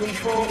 control.